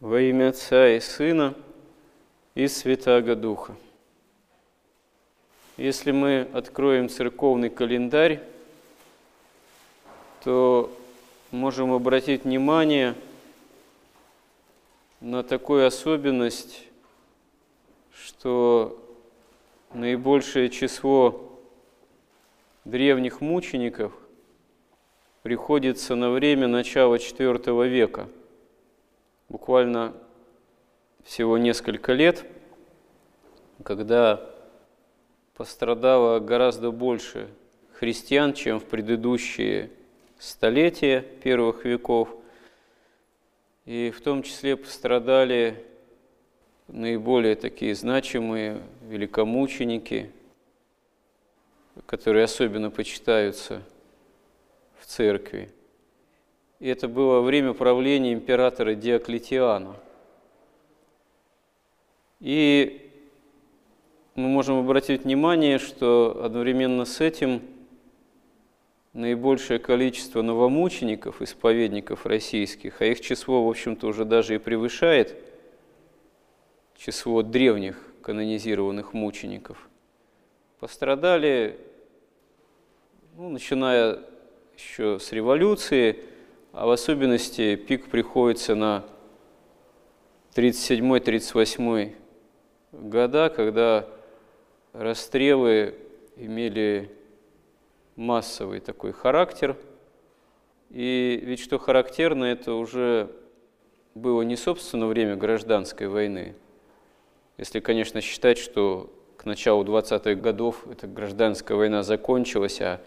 Во имя Отца и Сына и Святаго Духа. Если мы откроем церковный календарь, то можем обратить внимание на такую особенность, что наибольшее число древних мучеников приходится на время начала IV века – буквально всего несколько лет, когда пострадало гораздо больше христиан, чем в предыдущие столетия первых веков, и в том числе пострадали наиболее такие значимые великомученики, которые особенно почитаются в церкви – это было время правления императора Диоклетиана. И мы можем обратить внимание, что одновременно с этим наибольшее количество новомучеников, исповедников российских, а их число, в общем-то, уже даже и превышает число древних канонизированных мучеников, пострадали, ну, начиная еще с революции, а в особенности пик приходится на 37-38 года, когда расстрелы имели массовый такой характер. И ведь что характерно, это уже было не собственно время гражданской войны. Если, конечно, считать, что к началу 20-х годов эта гражданская война закончилась, а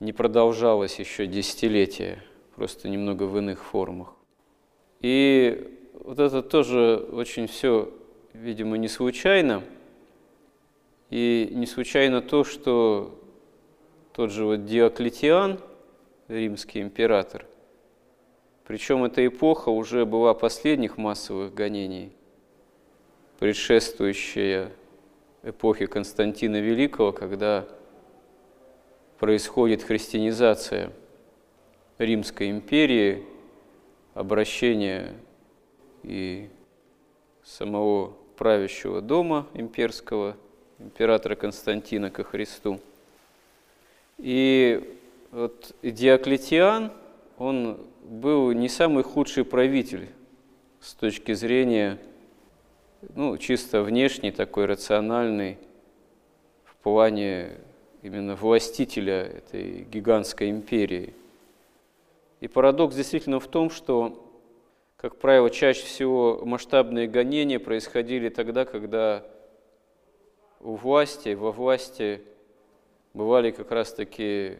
не продолжалась еще десятилетия – просто немного в иных формах. И вот это тоже очень все, видимо, не случайно. И не случайно то, что тот же вот Диоклетиан, римский император, причем эта эпоха уже была последних массовых гонений, предшествующая эпохе Константина Великого, когда происходит христианизация – Римской империи, обращение и самого правящего дома имперского, императора Константина ко Христу. И вот Диоклетиан, он был не самый худший правитель с точки зрения, ну, чисто внешний, такой рациональный, в плане именно властителя этой гигантской империи – и парадокс действительно в том, что, как правило, чаще всего масштабные гонения происходили тогда, когда у власти, во власти бывали как раз-таки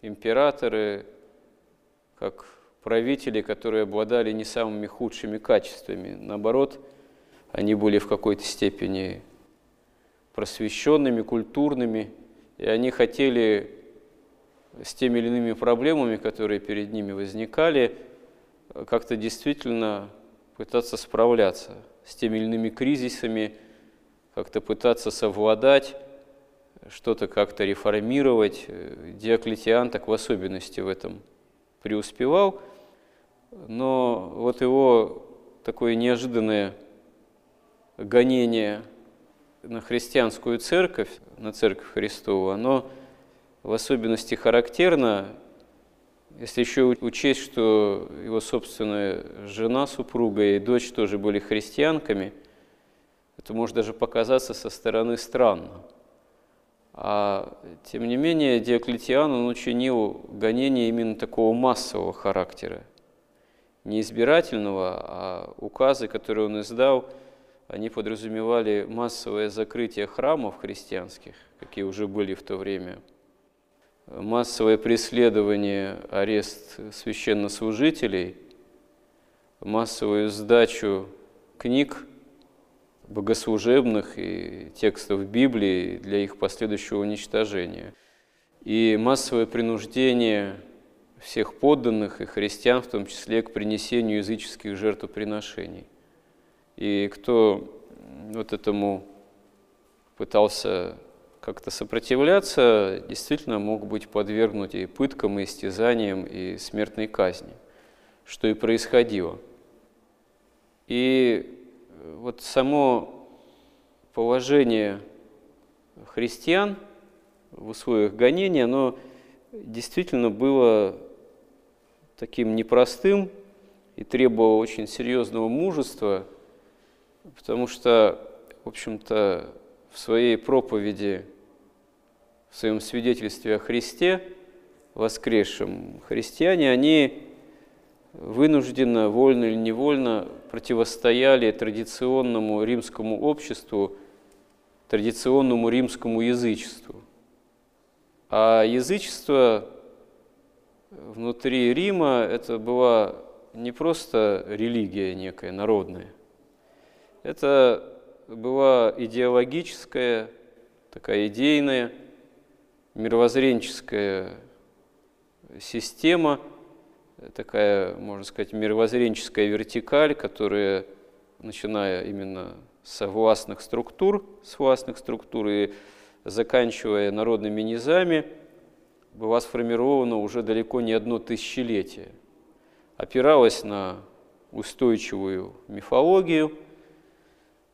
императоры, как правители, которые обладали не самыми худшими качествами. Наоборот, они были в какой-то степени просвещенными, культурными, и они хотели с теми или иными проблемами, которые перед ними возникали, как-то действительно пытаться справляться с теми или иными кризисами, как-то пытаться совладать, что-то как-то реформировать. Диоклетиан так в особенности в этом преуспевал, но вот его такое неожиданное гонение на христианскую церковь, на церковь Христову, оно в особенности характерно, если еще учесть, что его собственная жена, супруга и дочь тоже были христианками, это может даже показаться со стороны странно. А тем не менее Диоклетиан он учинил гонение именно такого массового характера, не избирательного, а указы, которые он издал, они подразумевали массовое закрытие храмов христианских, какие уже были в то время – массовое преследование, арест священнослужителей, массовую сдачу книг богослужебных и текстов Библии для их последующего уничтожения, и массовое принуждение всех подданных и христиан, в том числе к принесению языческих жертвоприношений. И кто вот этому пытался как-то сопротивляться, действительно мог быть подвергнут и пыткам, и истязаниям, и смертной казни, что и происходило. И вот само положение христиан в условиях гонения, оно действительно было таким непростым и требовало очень серьезного мужества, потому что, в общем-то, в своей проповеди, в своем свидетельстве о Христе, воскресшем, христиане, они вынужденно, вольно или невольно противостояли традиционному римскому обществу, традиционному римскому язычеству. А язычество внутри Рима это была не просто религия некая народная, это была идеологическая, такая идейная, мировоззренческая система, такая, можно сказать, мировоззренческая вертикаль, которая, начиная именно с властных структур, с властных структур и заканчивая народными низами, была сформирована уже далеко не одно тысячелетие. Опиралась на устойчивую мифологию.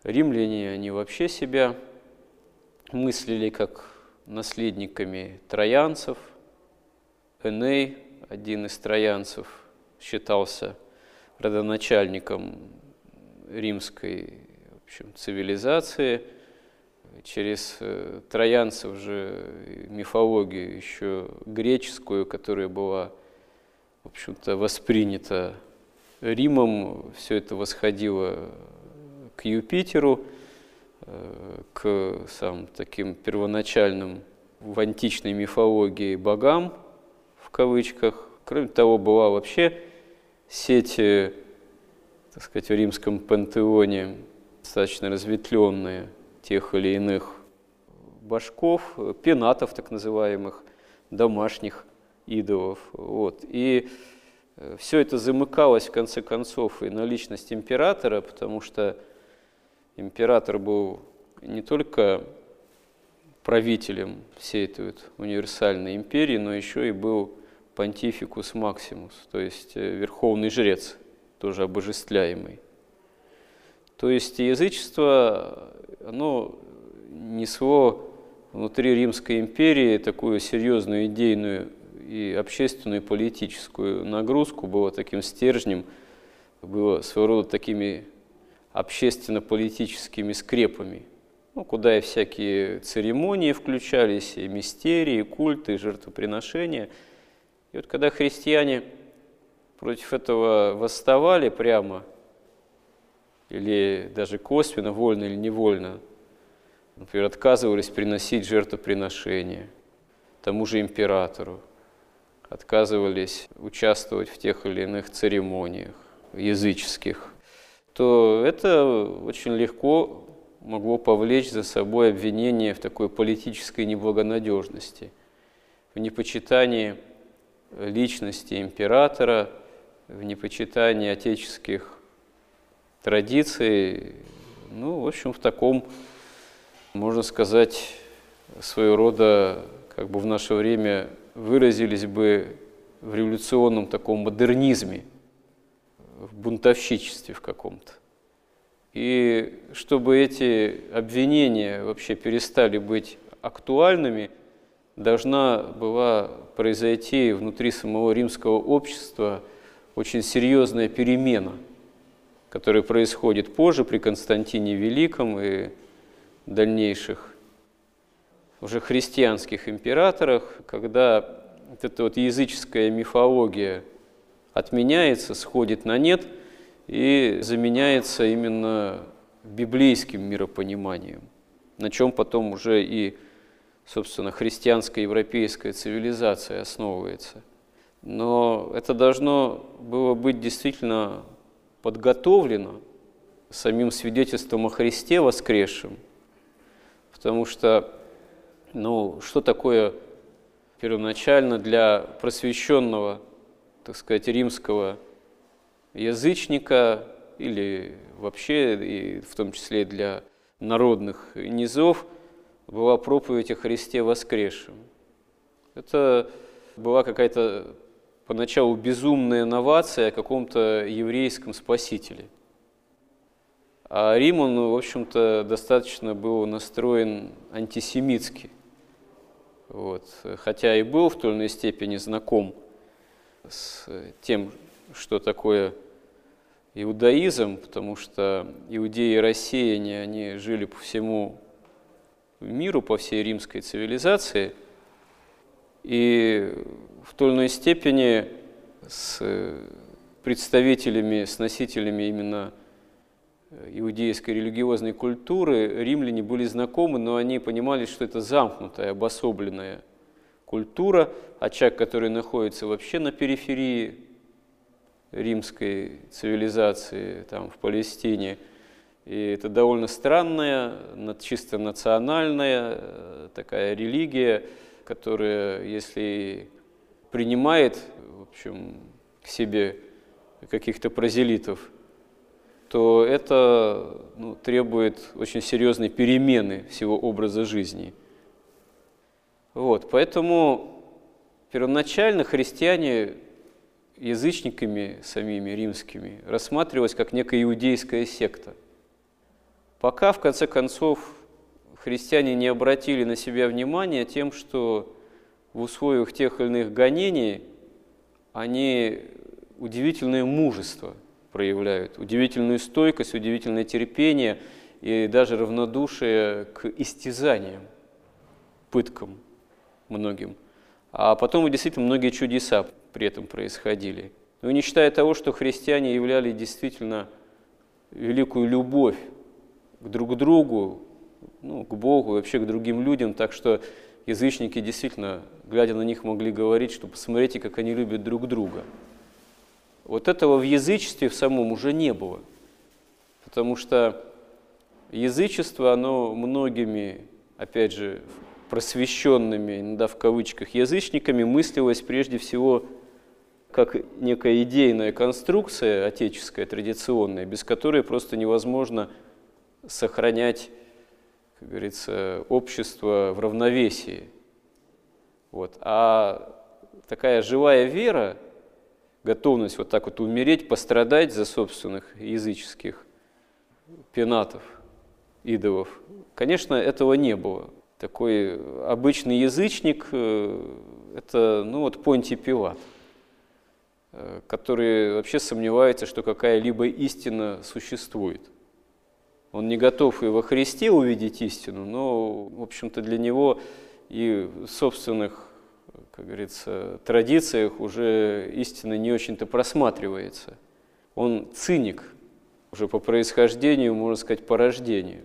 Римляне, они вообще себя мыслили как наследниками троянцев. Эней, один из троянцев, считался родоначальником римской в общем, цивилизации – через э, троянцев же мифологию еще греческую, которая была, в общем-то, воспринята Римом, все это восходило к Юпитеру, э, к самым таким первоначальным в античной мифологии богам, в кавычках. Кроме того, была вообще сеть, так сказать, в римском пантеоне достаточно разветвленная – тех или иных башков, пенатов так называемых, домашних идолов. Вот. И э, все это замыкалось в конце концов и на личность императора, потому что император был не только правителем всей этой вот универсальной империи, но еще и был понтификус максимус, то есть э, верховный жрец, тоже обожествляемый. То есть язычество оно несло внутри Римской империи такую серьезную идейную и общественную, и политическую нагрузку, было таким стержнем, было своего рода такими общественно-политическими скрепами, ну, куда и всякие церемонии включались, и мистерии, и культы, и жертвоприношения. И вот когда христиане против этого восставали прямо – или даже косвенно, вольно или невольно, например, отказывались приносить жертвоприношения тому же императору, отказывались участвовать в тех или иных церемониях языческих, то это очень легко могло повлечь за собой обвинение в такой политической неблагонадежности, в непочитании личности императора, в непочитании отеческих традиции, ну, в общем, в таком, можно сказать, своего рода, как бы в наше время выразились бы в революционном таком модернизме, в бунтовщичестве в каком-то. И чтобы эти обвинения вообще перестали быть актуальными, должна была произойти внутри самого римского общества очень серьезная перемена – который происходит позже при Константине Великом и дальнейших уже христианских императорах, когда вот эта вот языческая мифология отменяется, сходит на нет и заменяется именно библейским миропониманием, на чем потом уже и, собственно, христианская европейская цивилизация основывается. Но это должно было быть действительно подготовлено самим свидетельством о Христе воскресшем, потому что, ну, что такое первоначально для просвещенного, так сказать, римского язычника или вообще, и в том числе для народных низов, была проповедь о Христе воскресшем. Это была какая-то поначалу безумная новация о каком-то еврейском спасителе. А Рим, он, в общем-то, достаточно был настроен антисемитски. Вот. Хотя и был в той или иной степени знаком с тем, что такое иудаизм, потому что иудеи и россияне, они жили по всему миру, по всей римской цивилизации, и в той или иной степени с представителями, с носителями именно иудейской религиозной культуры римляне были знакомы, но они понимали, что это замкнутая, обособленная культура, очаг, который находится вообще на периферии римской цивилизации, там, в Палестине. И это довольно странная, чисто национальная э, такая религия, которая, если принимает, в общем, к себе каких-то прозелитов, то это ну, требует очень серьезной перемены всего образа жизни. Вот, поэтому первоначально христиане язычниками самими римскими рассматривалась как некая иудейская секта. Пока, в конце концов, христиане не обратили на себя внимания тем, что в условиях тех или иных гонений они удивительное мужество проявляют, удивительную стойкость, удивительное терпение и даже равнодушие к истязаниям, пыткам многим. А потом действительно многие чудеса при этом происходили. Но не считая того, что христиане являли действительно великую любовь к друг другу, ну, к Богу и вообще к другим людям, так что язычники действительно, глядя на них, могли говорить, что посмотрите, как они любят друг друга. Вот этого в язычестве в самом уже не было, потому что язычество, оно многими, опять же, просвещенными, иногда в кавычках, язычниками мыслилось прежде всего как некая идейная конструкция отеческая, традиционная, без которой просто невозможно сохранять, как говорится, общество в равновесии. Вот. А такая живая вера, готовность вот так вот умереть, пострадать за собственных языческих пенатов, идолов, конечно, этого не было. Такой обычный язычник э, – это, ну вот, Понтий Пилат – Э, который вообще сомневается, что какая-либо истина существует. Он не готов и во Христе увидеть истину, но, в общем-то, для него и в собственных, как говорится, традициях уже истина не очень-то просматривается. Он циник уже по происхождению, можно сказать, по рождению.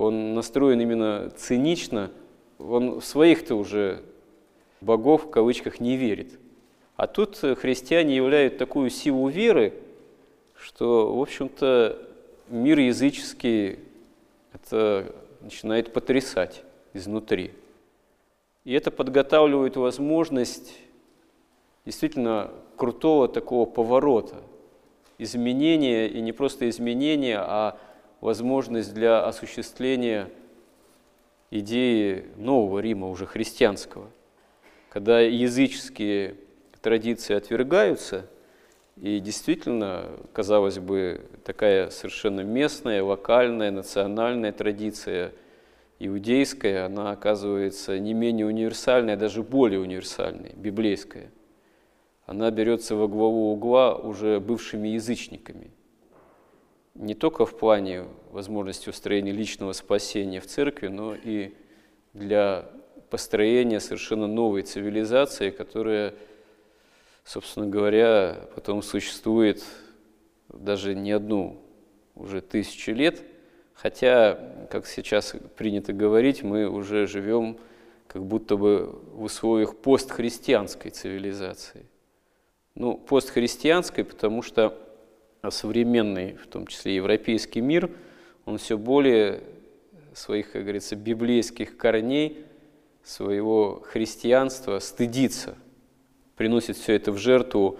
Он настроен именно цинично, он в своих-то уже богов, в кавычках, не верит. А тут христиане являют такую силу веры, что, в общем-то, мир языческий это начинает потрясать изнутри. И это подготавливает возможность действительно крутого такого поворота, изменения, и не просто изменения, а возможность для осуществления идеи нового Рима, уже христианского, когда языческие традиции отвергаются, и действительно, казалось бы, такая совершенно местная, локальная, национальная традиция иудейская, она оказывается не менее универсальной, а даже более универсальной, библейская. Она берется во главу угла уже бывшими язычниками. Не только в плане возможности устроения личного спасения в церкви, но и для построения совершенно новой цивилизации, которая собственно говоря, потом существует даже не одну уже тысячу лет, хотя, как сейчас принято говорить, мы уже живем как будто бы в условиях постхристианской цивилизации. Ну, постхристианской, потому что современный, в том числе европейский мир, он все более своих, как говорится, библейских корней, своего христианства стыдится – приносит все это в жертву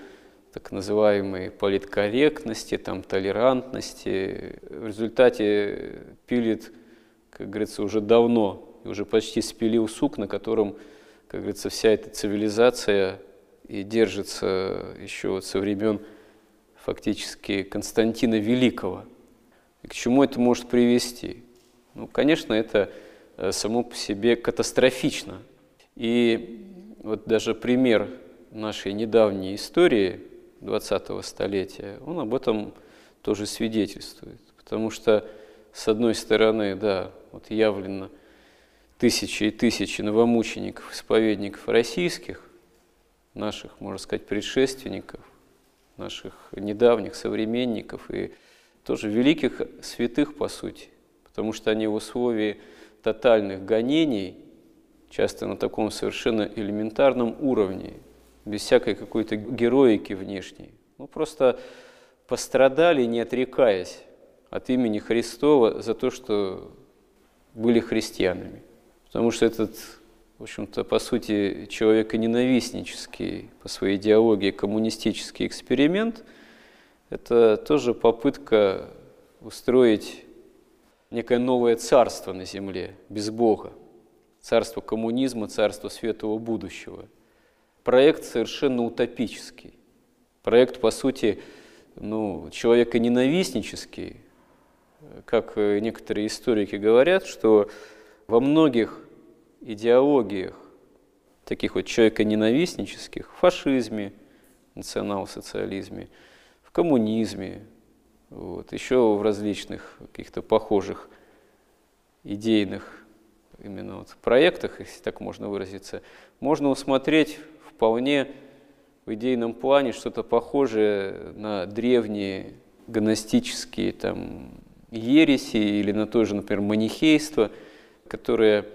так называемой политкорректности, там, толерантности. В результате пилит, как говорится, уже давно, уже почти спилил сук, на котором, как говорится, вся эта цивилизация и держится еще со времен фактически Константина Великого. И к чему это может привести? Ну, конечно, это э, само по себе катастрофично. И вот даже пример нашей недавней истории 20-го столетия, он об этом тоже свидетельствует. Потому что, с одной стороны, да, вот явлено тысячи и тысячи новомучеников, исповедников российских, наших, можно сказать, предшественников, наших недавних современников и тоже великих святых, по сути, потому что они в условии тотальных гонений, часто на таком совершенно элементарном уровне, без всякой какой-то героики внешней, ну, просто пострадали, не отрекаясь от имени Христова за то, что были христианами. Потому что этот, в общем-то, по сути, человеконенавистнический по своей идеологии коммунистический эксперимент – это тоже попытка устроить некое новое царство на земле, без Бога. Царство коммунизма, царство светлого будущего. Проект совершенно утопический. Проект, по сути, ну, человеконенавистнический, как некоторые историки говорят, что во многих идеологиях, таких вот человеконенавистнических, в фашизме, национал-социализме, в коммунизме, вот, еще в различных каких-то похожих идейных именно вот проектах, если так можно выразиться, можно усмотреть вполне в идейном плане что-то похожее на древние гностические там, ереси или на то же, например, манихейство – которая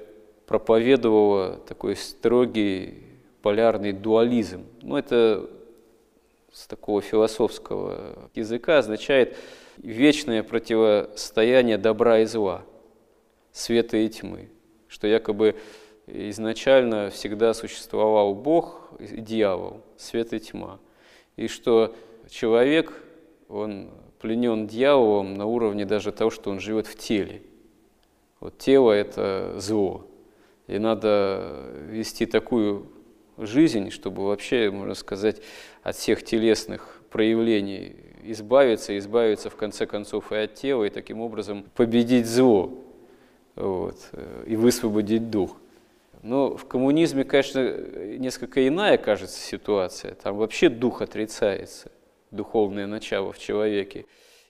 проповедовала такой строгий полярный дуализм. Ну, это с такого философского языка означает вечное противостояние добра и зла, света и тьмы, что якобы изначально всегда существовал Бог и дьявол, свет и тьма, и что человек, он пленен дьяволом на уровне даже того, что он живет в теле – вот тело – это зло. И надо вести такую жизнь, чтобы вообще, можно сказать, от всех телесных проявлений избавиться, избавиться в конце концов и от тела, и таким образом победить зло вот, и высвободить дух. Но в коммунизме, конечно, несколько иная кажется ситуация. Там вообще дух отрицается, духовное начало в человеке.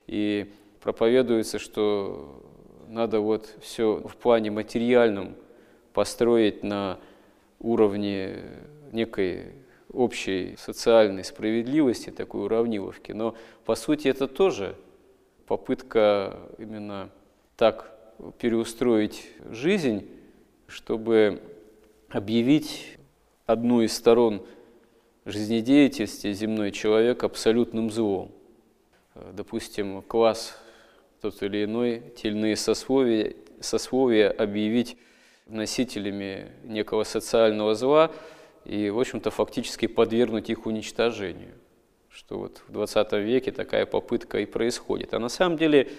И проповедуется, что надо вот все в плане материальном построить на уровне некой общей социальной справедливости, такой уравниловки. Но по сути это тоже попытка именно так переустроить жизнь, чтобы объявить одну из сторон жизнедеятельности земной человек абсолютным злом. Допустим, класс тот или иной, те или иные сословия, сословия объявить носителями некого социального зла и, в общем-то, фактически подвергнуть их уничтожению. Что вот в 20 веке такая попытка и происходит. А на самом деле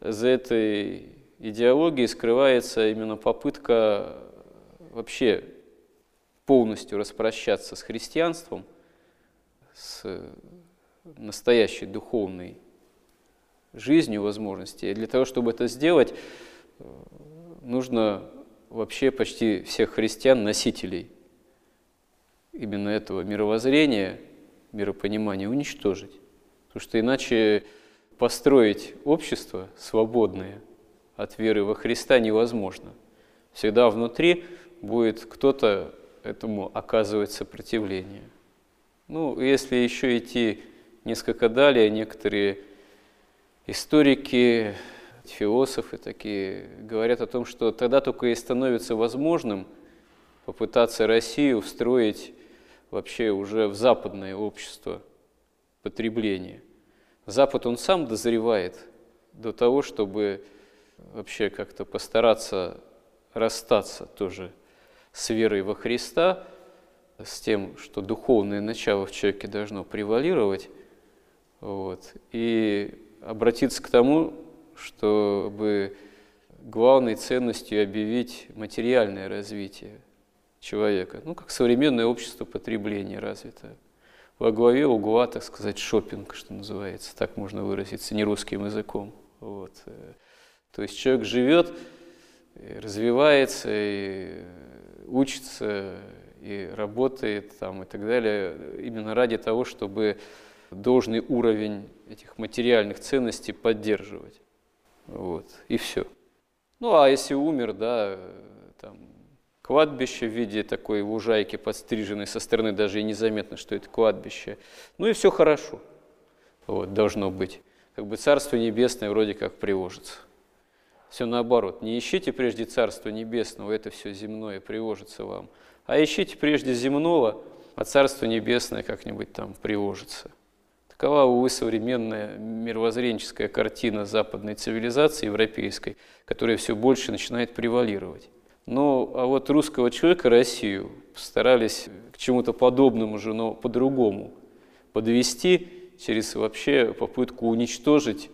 за этой идеологией скрывается именно попытка вообще полностью распрощаться с христианством, с настоящей духовной жизнью возможностей. И для того, чтобы это сделать, нужно вообще почти всех христиан, носителей именно этого мировоззрения, миропонимания уничтожить. Потому что иначе построить общество свободное от веры во Христа невозможно. Всегда внутри будет кто-то этому оказывать сопротивление. Ну, если еще идти несколько далее, некоторые историки, философы такие говорят о том, что тогда только и становится возможным попытаться Россию встроить вообще уже в западное общество потребления. Запад, он сам дозревает до того, чтобы вообще как-то постараться расстаться тоже с верой во Христа, с тем, что духовное начало в человеке должно превалировать, вот, и обратиться к тому, чтобы главной ценностью объявить материальное развитие человека, ну, как современное общество потребления развито. Во главе угла, так сказать, шопинг, что называется, так можно выразиться, не русским языком. Вот. То есть человек живет, развивается, и учится, и работает там, и так далее, именно ради того, чтобы должный уровень этих материальных ценностей поддерживать. Вот, и все. Ну, а если умер, да, там, кладбище в виде такой лужайки подстриженной со стороны, даже и незаметно, что это кладбище. Ну и все хорошо. Вот, должно быть. Как бы Царство Небесное вроде как приложится. Все наоборот. Не ищите прежде Царство Небесного, это все земное приложится вам. А ищите прежде земного, а Царство Небесное как-нибудь там приложится. Такова, увы, современная мировоззренческая картина западной цивилизации, европейской, которая все больше начинает превалировать. Ну, а вот русского человека, Россию, постарались к чему-то подобному же, но по-другому подвести через вообще попытку уничтожить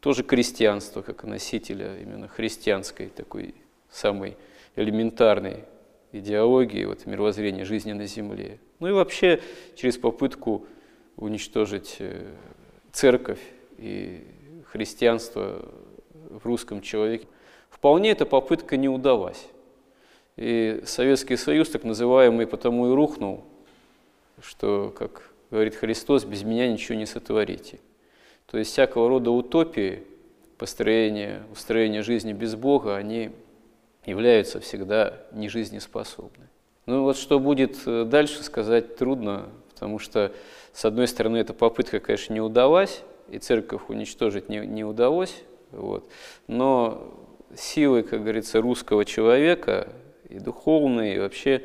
тоже крестьянство, как носителя именно христианской такой самой элементарной идеологии, вот, мировоззрения жизни на Земле. Ну и вообще через попытку уничтожить э, церковь и христианство в русском человеке. Вполне эта попытка не удалась. И Советский Союз, так называемый, потому и рухнул, что, как говорит Христос, без меня ничего не сотворите. То есть всякого рода утопии, построения, устроения жизни без Бога, они являются всегда нежизнеспособны. Ну вот что будет э, дальше, сказать трудно, потому что с одной стороны, эта попытка, конечно, не удалась, и церковь уничтожить не, не удалось, вот. но силы, как говорится, русского человека, и духовные, и вообще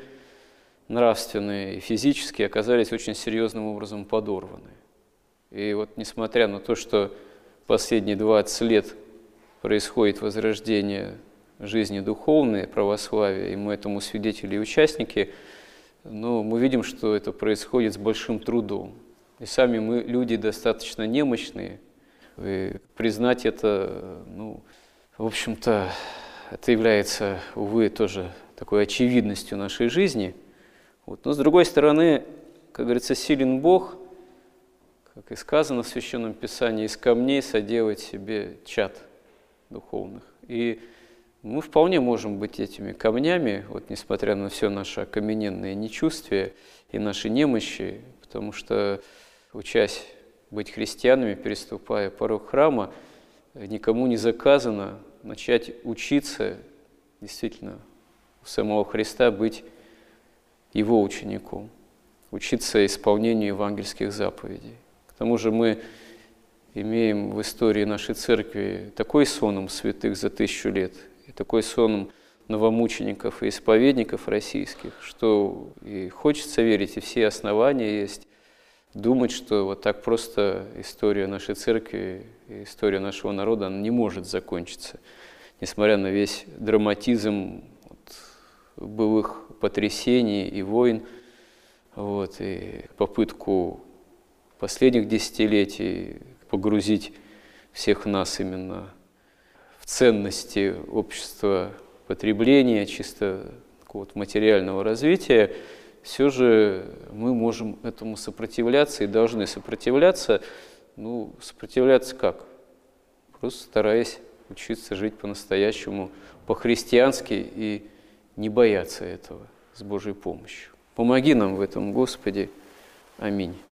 нравственные, и физические, оказались очень серьезным образом подорваны. И вот несмотря на то, что последние 20 лет происходит возрождение жизни духовной, православия, и мы этому свидетели и участники – но мы видим, что это происходит с большим трудом. И сами мы люди достаточно немощные. И признать это, ну, в общем-то, это является, увы, тоже такой очевидностью нашей жизни. Вот. Но с другой стороны, как говорится, силен Бог, как и сказано в Священном Писании, из камней соделать себе чад духовных. И мы вполне можем быть этими камнями, вот несмотря на все наше окамененное нечувствие и наши немощи, потому что, учась быть христианами, переступая порог храма, никому не заказано начать учиться действительно у самого Христа быть его учеником, учиться исполнению евангельских заповедей. К тому же мы имеем в истории нашей церкви такой соном святых за тысячу лет – и такой сон новомучеников и исповедников российских, что и хочется верить, и все основания есть думать, что вот так просто история нашей церкви, история нашего народа она не может закончиться, несмотря на весь драматизм вот, былых потрясений и войн, вот, и попытку последних десятилетий погрузить всех нас именно ценности общества потребления, чисто какого-то материального развития, все же мы можем этому сопротивляться и должны сопротивляться. Ну, сопротивляться как? Просто стараясь учиться жить по-настоящему, по-христиански и не бояться этого с Божьей помощью. Помоги нам в этом, Господи. Аминь.